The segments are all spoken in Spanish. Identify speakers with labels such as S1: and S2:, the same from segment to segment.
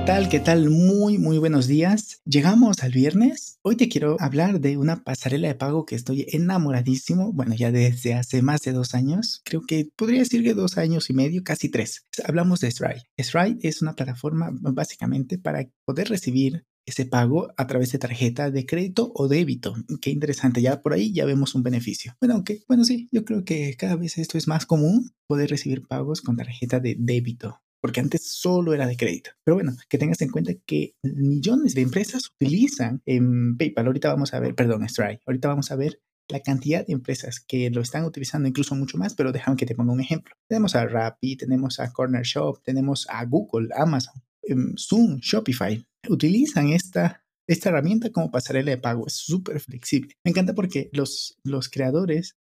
S1: ¿Qué tal? ¿Qué tal? Muy, muy buenos días. Llegamos al viernes. Hoy te quiero hablar de una pasarela de pago que estoy enamoradísimo. Bueno, ya desde hace más de dos años. Creo que podría decir que dos años y medio, casi tres. Hablamos de Stripe. Stripe es una plataforma básicamente para poder recibir ese pago a través de tarjeta de crédito o débito. Qué interesante, ya por ahí ya vemos un beneficio. Bueno, aunque, bueno, sí, yo creo que cada vez esto es más común, poder recibir pagos con tarjeta de débito porque antes solo era de crédito. Pero bueno, que tengas en cuenta que millones de empresas utilizan en PayPal. Ahorita vamos a ver, perdón, Stripe. Ahorita vamos a ver la cantidad de empresas que lo están utilizando, incluso mucho más, pero déjame que te ponga un ejemplo. Tenemos a Rappi, tenemos a Corner Shop, tenemos a Google, Amazon, em, Zoom, Shopify. Utilizan esta, esta herramienta como pasarela de pago. Es súper flexible. Me encanta porque los, los creadores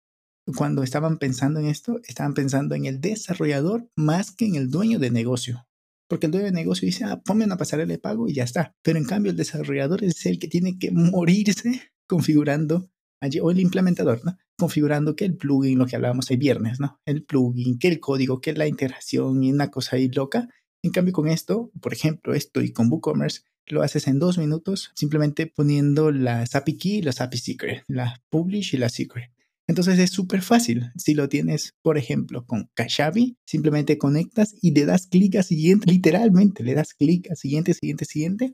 S1: cuando estaban pensando en esto, estaban pensando en el desarrollador más que en el dueño de negocio. Porque el dueño de negocio dice, ah, ponme una pasarela de pago y ya está. Pero en cambio el desarrollador es el que tiene que morirse configurando allí, o el implementador, ¿no? Configurando que el plugin, lo que hablábamos el viernes, ¿no? El plugin, que el código, que la integración y una cosa ahí loca. En cambio con esto, por ejemplo, esto y con WooCommerce, lo haces en dos minutos simplemente poniendo las API key y las API secret, la publish y la secret. Entonces es súper fácil. Si lo tienes, por ejemplo, con Kajabi, simplemente conectas y le das clic a siguiente, literalmente le das clic a siguiente, siguiente, siguiente,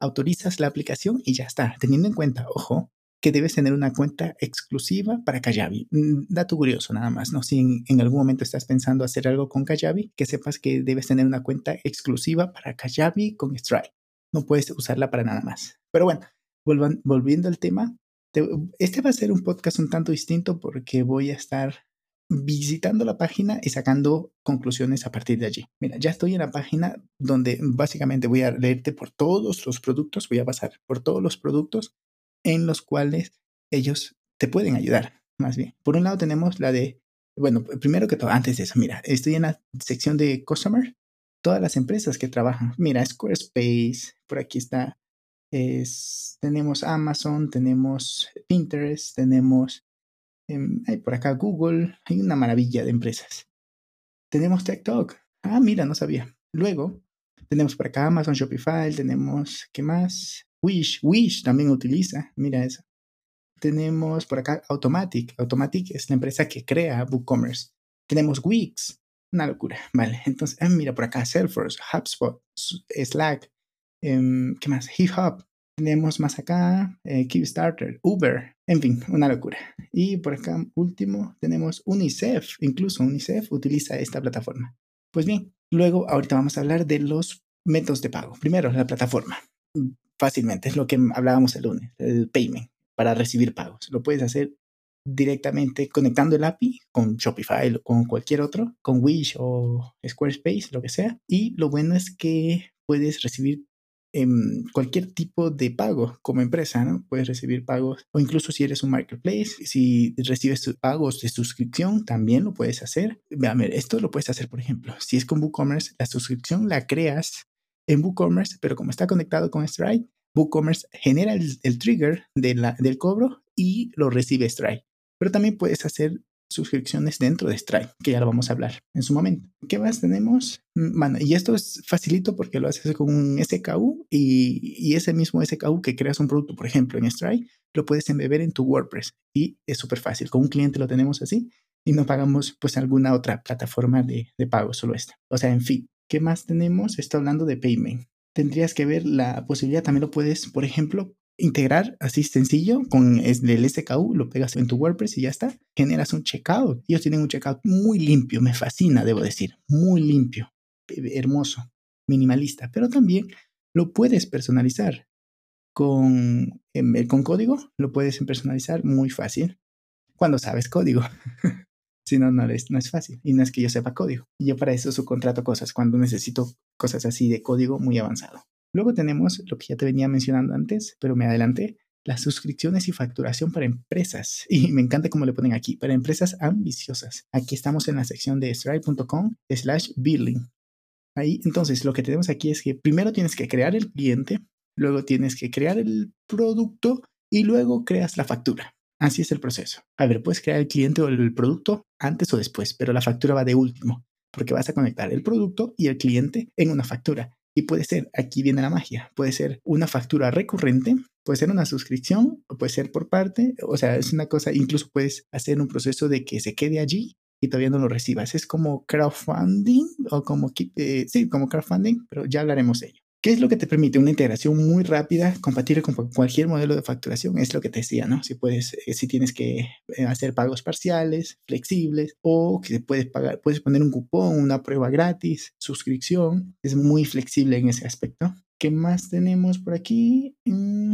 S1: autorizas la aplicación y ya está. Teniendo en cuenta, ojo, que debes tener una cuenta exclusiva para Kajabi. Mm, dato curioso nada más, ¿no? Si en, algún momento estás pensando hacer algo con Kajabi, que sepas que debes tener una cuenta exclusiva para Kajabi con Stripe. No puedes usarla para nada más. Pero bueno, volviendo al tema, este va a ser un podcast un tanto distinto porque voy a estar visitando la página y sacando conclusiones a partir de allí. Mira, ya estoy en la página donde básicamente voy a leerte por todos los productos, voy a pasar por todos los productos en los cuales ellos te pueden ayudar, más bien. Por un lado tenemos la de, bueno, primero que todo, antes de eso, mira, estoy en la sección de Customer, todas las empresas que trabajan. Mira, Squarespace, por aquí está tenemos Amazon, tenemos Pinterest, tenemos em, por acá Google, hay una maravilla de empresas. Tenemos TikTok. Ah, mira, no sabía. Luego tenemos por acá Amazon, Shopify, tenemos, ¿qué más? Wish, Wish también utiliza, mira eso. Tenemos por acá Automatic. Automatic es la empresa que crea WooCommerce. Tenemos Wix, una locura, vale. Entonces, ah, mira por acá Salesforce, HubSpot, Slack, Em, ¿Qué más? Hip Hop. Tenemos más acá, eh, Kickstarter, Uber, en fin, una locura. Y por acá, último, tenemos UNICEF. Incluso UNICEF utiliza esta plataforma. Pues bien, luego ahorita vamos a hablar de los métodos de pago. Primero, la plataforma. Fácilmente, es lo que hablábamos el lunes, el payment, para recibir pagos. Lo puedes hacer directamente conectando el API con Shopify o con cualquier otro, con Wish o Squarespace, lo que sea. Y lo bueno es que puedes recibir cualquier tipo de pago como empresa, ¿no? Puedes recibir pagos o incluso si eres un marketplace, si recibes pagos de suscripción, también lo puedes hacer. A ver, esto lo puedes hacer, por ejemplo, si es con WooCommerce, la suscripción la creas en WooCommerce, pero como está conectado con Stripe, WooCommerce genera el, trigger de la, del cobro y lo recibe Stripe. Pero también puedes hacer suscripciones dentro de Stripe, que ya lo vamos a hablar en su momento. ¿Qué más tenemos? Mm, bueno, y esto es facilito porque lo haces con un SKU y, y ese mismo SKU que creas un producto, por ejemplo, en Stripe, lo puedes embeber en tu WordPress y es súper fácil. Con un cliente lo tenemos así y no pagamos pues alguna otra plataforma de, de pago, solo esta. O sea, en fin, ¿qué más tenemos? Está hablando de payment. Tendrías que ver la posibilidad, también lo puedes, por ejemplo, integrar así sencillo con el SKU, lo pegas en tu WordPress y ya está. Generas un checkout. Ellos tienen un checkout muy limpio, me fascina, debo decir, muy limpio, hermoso, minimalista, pero también lo puedes personalizar con, em, con código, lo puedes personalizar muy fácil cuando sabes código. si no, no es, no es fácil. Y no es que yo sepa código. Yo para eso subcontrato cosas cuando necesito cosas así de código muy avanzado. Luego tenemos lo que ya te venía mencionando antes, pero me adelanté, las suscripciones y facturación para empresas. Y me encanta cómo le ponen aquí, para empresas ambiciosas. Aquí estamos en la sección de stripe.com slash billing. Ahí, entonces, lo que tenemos aquí es que primero tienes que crear el cliente, luego tienes que crear el producto y luego creas la factura. Así es el proceso. A ver, puedes crear el cliente o el producto antes o después, pero la factura va de último, porque vas a conectar el producto y el cliente en una factura. Y puede ser, aquí viene la magia, puede ser una factura recurrente, puede ser una suscripción, o puede ser por parte, o sea, es una cosa, incluso puedes hacer un proceso de que se quede allí y todavía no lo recibas. Es como crowdfunding o como, eh, sí, como crowdfunding, pero ya hablaremos de ello. ¿Qué es lo que te permite? Una integración muy rápida, compatible con cualquier modelo de facturación. Es lo que te decía, ¿no? Si puedes, eh, si tienes que eh, hacer pagos parciales, flexibles, o que puedes pagar, puedes poner un cupón, una prueba gratis, suscripción. Es muy flexible en ese aspecto. ¿Qué más tenemos por aquí? Mm,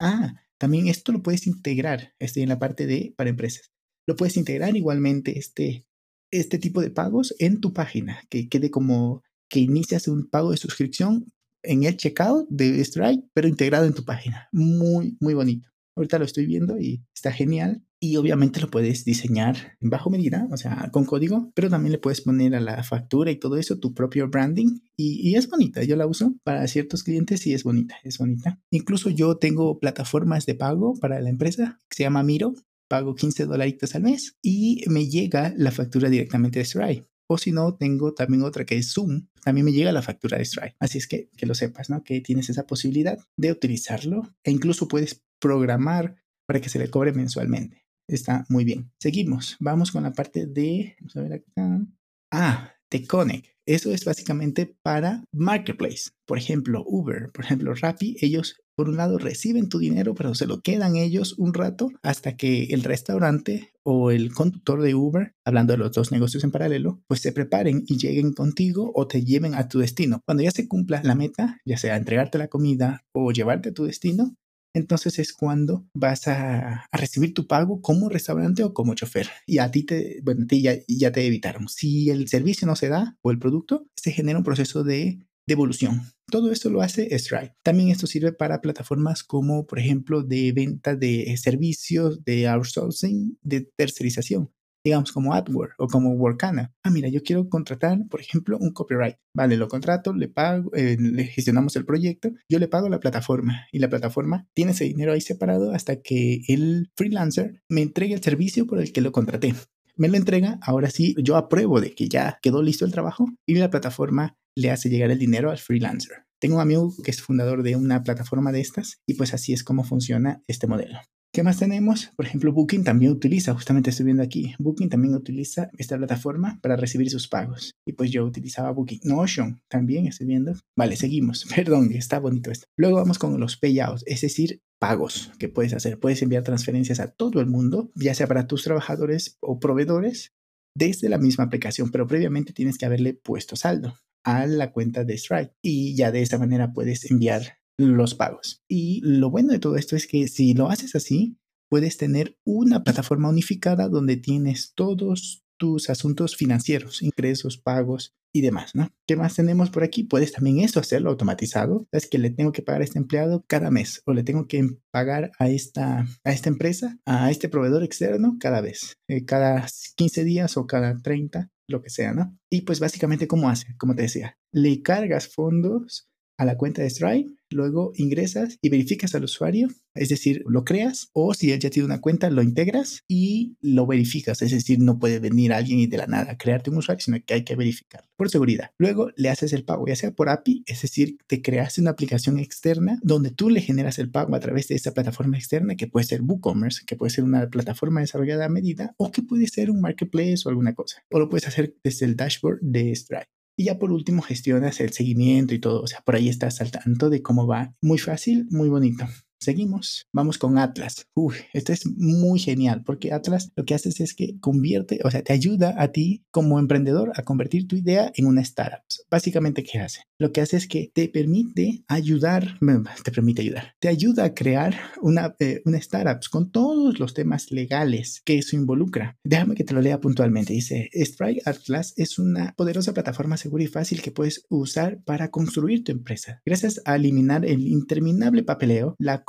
S1: ah, también esto lo puedes integrar este, en la parte de para empresas. Lo puedes integrar igualmente este, este tipo de pagos en tu página, que quede como que inicias un pago de suscripción en el checkout de Stripe, pero integrado en tu página. Muy, muy bonito. Ahorita lo estoy viendo y está genial. Y obviamente lo puedes diseñar en bajo medida, o sea, con código, pero también le puedes poner a la factura y todo eso tu propio branding. Y, es bonita, yo la uso para ciertos clientes y es bonita, es bonita. Incluso yo tengo plataformas de pago para la empresa que se llama Miro. Pago 15 dolaritos al mes y me llega la factura directamente de Stripe. O si no, tengo también otra que es Zoom. También me llega la factura de Stripe. Así es que que lo sepas, ¿no? Que tienes esa posibilidad de utilizarlo e incluso puedes programar para que se le cobre mensualmente. Está muy bien. Seguimos. Vamos con la parte de. Vamos a ver acá. Ah, Connect. Eso es básicamente para Marketplace. Por ejemplo, Uber, por ejemplo, Rappi, ellos por un lado reciben tu dinero, pero se lo quedan ellos un rato hasta que el restaurante o el conductor de Uber, hablando de los dos negocios en paralelo, pues se preparen y lleguen contigo o te lleven a tu destino. Cuando ya se cumpla la meta, ya sea entregarte la comida o llevarte a tu destino, entonces es cuando vas a, recibir tu pago como restaurante o como chofer. Y a ti te, bueno, a ya, ya te evitaron. Si el servicio no se da o el producto, se genera un proceso de devolución. Todo esto lo hace Stripe. También esto sirve para plataformas como, por ejemplo, de venta de servicios, de outsourcing, de tercerización digamos como AdWord o como Workana. Ah, mira, yo quiero contratar, por ejemplo, un copyright. Vale, lo contrato, le pago, eh, le gestionamos el proyecto, yo le pago a la plataforma y la plataforma tiene ese dinero ahí separado hasta que el freelancer me entregue el servicio por el que lo contraté. Me lo entrega, ahora sí, yo apruebo de que ya quedó listo el trabajo y la plataforma le hace llegar el dinero al freelancer. Tengo un amigo que es fundador de una plataforma de estas y pues así es como funciona este modelo. ¿Qué más tenemos? Por ejemplo, Booking también utiliza, justamente estoy viendo aquí, Booking también utiliza esta plataforma para recibir sus pagos. Y pues yo utilizaba Booking. Notion también estoy viendo. Vale, seguimos. Perdón, está bonito esto. Luego vamos con los payouts, es decir, pagos que puedes hacer. Puedes enviar transferencias a todo el mundo, ya sea para tus trabajadores o proveedores, desde la misma aplicación, pero previamente tienes que haberle puesto saldo a la cuenta de Stripe y ya de esa manera puedes enviar los pagos. Y lo bueno de todo esto es que si lo haces así, puedes tener una plataforma unificada donde tienes todos tus asuntos financieros, ingresos, pagos y demás, ¿no? ¿Qué más tenemos por aquí? Puedes también eso hacerlo automatizado. Es que le tengo que pagar a este empleado cada mes o le tengo que pagar a esta, a esta empresa, a este proveedor externo cada vez, eh, cada 15 días o cada 30, lo que sea, ¿no? Y pues básicamente, ¿cómo hace? Como te decía, le cargas fondos a la cuenta de Stripe, luego ingresas y verificas al usuario, es decir, lo creas o si él ya tiene una cuenta, lo integras y lo verificas, es decir, no puede venir alguien y de la nada crearte un usuario, sino que hay que verificarlo por seguridad. Luego le haces el pago, ya sea por API, es decir, te creaste una aplicación externa donde tú le generas el pago a través de esa plataforma externa que puede ser WooCommerce, que puede ser una plataforma desarrollada a medida o que puede ser un marketplace o alguna cosa. O lo puedes hacer desde el dashboard de Stripe. Y ya por último gestionas el seguimiento y todo. O sea, por ahí estás al tanto de cómo va. Muy fácil, muy bonito. Seguimos, vamos con Atlas. Uy, esto es muy genial porque Atlas lo que haces es que convierte, o sea, te ayuda a ti como emprendedor a convertir tu idea en una startup. Básicamente, ¿qué hace? Lo que hace es que te permite ayudar, te permite ayudar, te ayuda a crear una, eh, una startup con todos los temas legales que eso involucra. Déjame que te lo lea puntualmente. Dice, Strike Atlas es una poderosa plataforma segura y fácil que puedes usar para construir tu empresa. Gracias a eliminar el interminable papeleo, la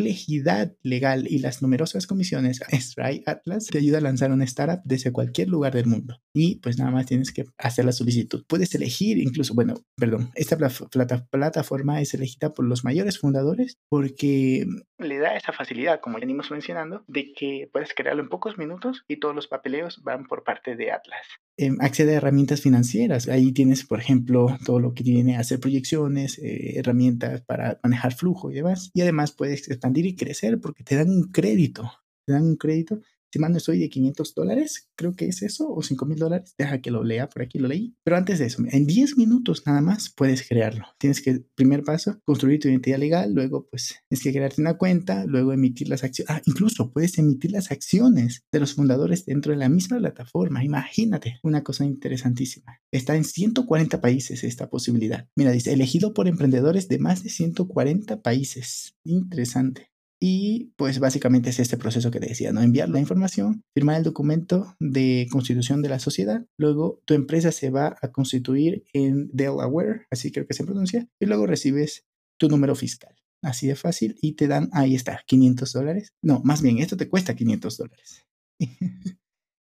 S1: complejidad legal y las numerosas comisiones, Stripe Atlas te ayuda a lanzar una startup desde cualquier lugar del mundo. Y pues nada más tienes que hacer la solicitud. Puedes elegir incluso, bueno, perdón, esta plataforma es elegida por los mayores fundadores porque le da esa facilidad, como ya venimos mencionando, de que puedes crearlo en pocos minutos y todos los papeleos van por parte de Atlas. Em, accede a herramientas financieras. Ahí tienes, por ejemplo, todo lo que tiene hacer proyecciones, eh, herramientas para manejar flujo y demás. Y además puedes expandir y crecer porque te dan un crédito. Te dan un crédito si mal estoy, de 500 dólares, creo que es eso, o 5 mil dólares. Deja que lo lea, por aquí lo leí. Pero antes de eso, en 10 minutos nada más puedes crearlo. Tienes que, primer paso, construir tu identidad legal, luego pues tienes que crearte una cuenta, luego emitir las acciones. Ah, incluso puedes emitir las acciones de los fundadores dentro de la misma plataforma. Imagínate, una cosa interesantísima. Está en 140 países esta posibilidad. Mira, dice, elegido por emprendedores de más de 140 países. Interesante. Y pues básicamente es este proceso que te decía, ¿no? Enviar la información, firmar el documento de constitución de la sociedad, luego tu empresa se va a constituir en Delaware, así creo que se pronuncia, y luego recibes tu número fiscal. Así de fácil y te dan, ahí está, 500 dólares. No, más bien, esto te cuesta 500 dólares.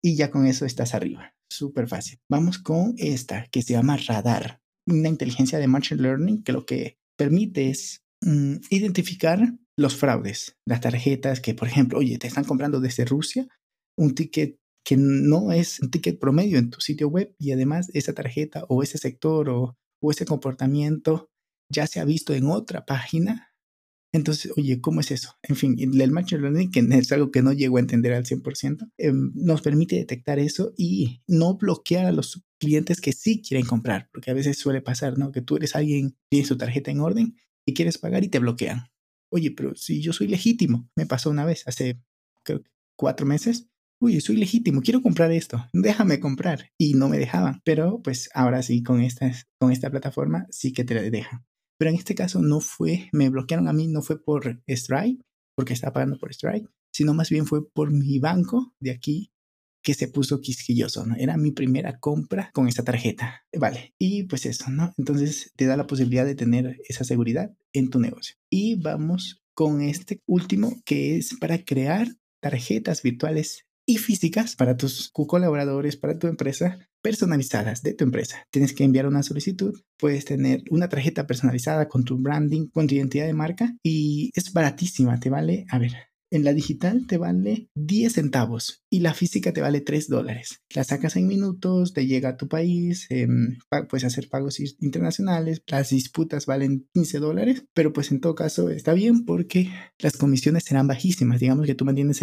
S1: y ya con eso estás arriba. Súper fácil. Vamos con esta que se llama Radar, una inteligencia de Machine Learning que lo que permite es mm, identificar los fraudes, las tarjetas que, por ejemplo, oye, te están comprando desde Rusia un ticket que no es un ticket promedio en tu sitio web y además esa tarjeta o ese sector o, ese comportamiento ya se ha visto en otra página. Entonces, oye, ¿cómo es eso? En fin, el Machine Learning, que es algo que no llego a entender al 100%, em, nos permite detectar eso y no bloquear a los clientes que sí quieren comprar, porque a veces suele pasar, ¿no? Que tú eres alguien, tienes su tarjeta en orden y quieres pagar y te bloquean oye, pero si yo soy legítimo, me pasó una vez, hace creo, cuatro meses, oye, soy legítimo, quiero comprar esto, déjame comprar. Y no me dejaban, pero pues ahora sí, con esta, con esta plataforma sí que te dejan. Pero en este caso no fue, me bloquearon a mí, no fue por Stripe, porque estaba pagando por Stripe, sino más bien fue por mi banco de aquí que se puso quisquilloso, ¿no? Era mi primera compra con esta tarjeta. Vale, y pues eso, ¿no? Entonces te da la posibilidad de tener esa seguridad en tu negocio. Y vamos con este último que es para crear tarjetas virtuales y físicas para tus colaboradores, para tu empresa, personalizadas de tu empresa. Tienes que enviar una solicitud, puedes tener una tarjeta personalizada con tu branding, con tu identidad de marca y es baratísima, te vale, a ver, en la digital te vale 10 centavos y la física te vale 3 dólares. La sacas en minutos, te llega a tu país, em, puedes hacer pagos internacionales, las disputas valen 15 dólares, pero pues en todo caso está bien porque las comisiones serán bajísimas. Digamos que tú mantienes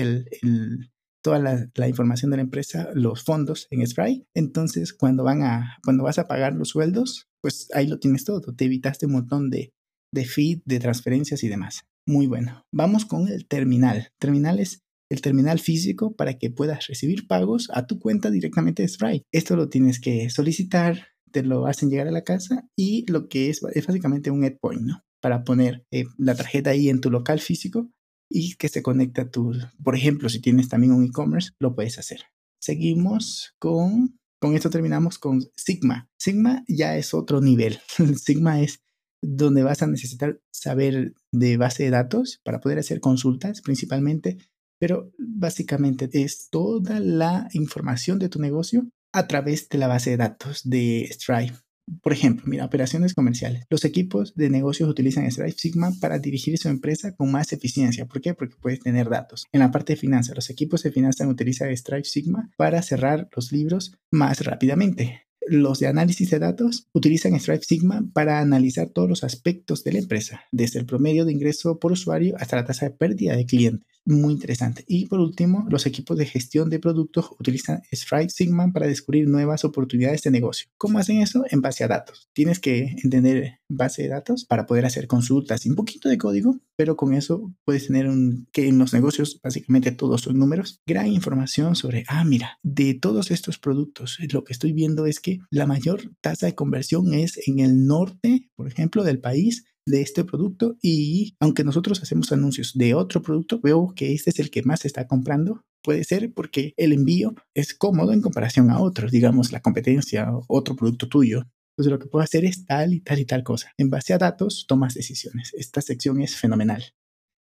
S1: toda la, información de la empresa, los fondos en Spray. Entonces, cuando vas a pagar los sueldos, pues ahí lo tienes todo. Te evitaste un montón de, de feed, de transferencias y demás muy bueno. Vamos con el terminal. Terminal es el terminal físico para que puedas recibir pagos a tu cuenta directamente de Stripe. Esto lo tienes que solicitar, te lo hacen llegar a la casa y lo que es, es básicamente un endpoint, ¿no? Para poner eh, la tarjeta ahí en tu local físico y que se conecte a tu, por ejemplo, si tienes también un e-commerce, lo puedes hacer. Seguimos con, con esto terminamos con Sigma. Sigma ya es otro nivel. Sigma es donde vas a necesitar saber de base de datos para poder hacer consultas principalmente, pero básicamente es toda la información de tu negocio a través de la base de datos de Stripe. Por ejemplo, mira, operaciones comerciales. Los equipos de negocios utilizan Stripe Sigma para dirigir su empresa con más eficiencia. ¿Por qué? Porque puedes tener datos. En la parte de finanzas, los equipos de finanzas utilizan Stripe Sigma para cerrar los libros más rápidamente los de análisis de datos utilizan Stripe Sigma para analizar todos los aspectos de la empresa, desde el promedio de ingreso por usuario hasta la tasa de pérdida de clientes muy interesante. Y por último, los equipos de gestión de productos utilizan Stripe Sigma para descubrir nuevas oportunidades de negocio. ¿Cómo hacen eso? En base a datos. Tienes que entender base de datos para poder hacer consultas y un poquito de código, pero con eso puedes tener un que en los negocios básicamente todos son números, gran información sobre, ah, mira, de todos estos productos, lo que estoy viendo es que la mayor tasa de conversión es en el norte, por ejemplo, del país de este producto y aunque nosotros hacemos anuncios de otro producto, veo que este es el que más se está comprando. Puede ser porque el envío es cómodo en comparación a otros, digamos la competencia, otro producto tuyo. Entonces lo que puedo hacer es tal y tal y tal cosa. En base a datos, tomas decisiones. Esta sección es fenomenal.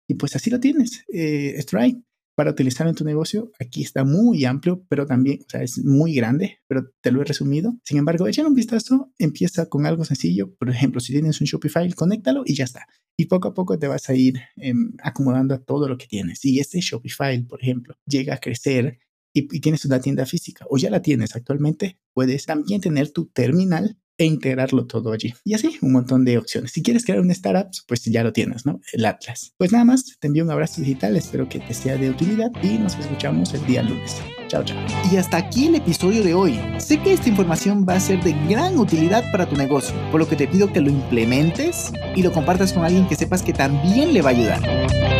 S1: Y pues así lo tienes. Eh, Stripe para utilizar en tu negocio, aquí está muy amplio, pero también, o sea, es muy grande, pero te lo he resumido. Sin embargo, échale un vistazo, empieza con algo sencillo. Por ejemplo, si tienes un Shopify, conéctalo y ya está. Y poco a poco te vas a ir em, acomodando a todo lo que tienes. Y este Shopify, por ejemplo, llega a crecer y, tienes una tienda física o ya la tienes actualmente, puedes también tener tu terminal e integrarlo todo allí. Y así, un montón de opciones. Si quieres crear un startup, pues ya lo tienes, ¿no? El Atlas. Pues nada más, te envío un abrazo digital, espero que te sea de utilidad y nos escuchamos el día lunes. Chao, chao.
S2: Y hasta aquí el episodio de hoy. Sé que esta información va a ser de gran utilidad para tu negocio, por lo que te pido que lo implementes y lo compartas con alguien que sepas que también le va a ayudar.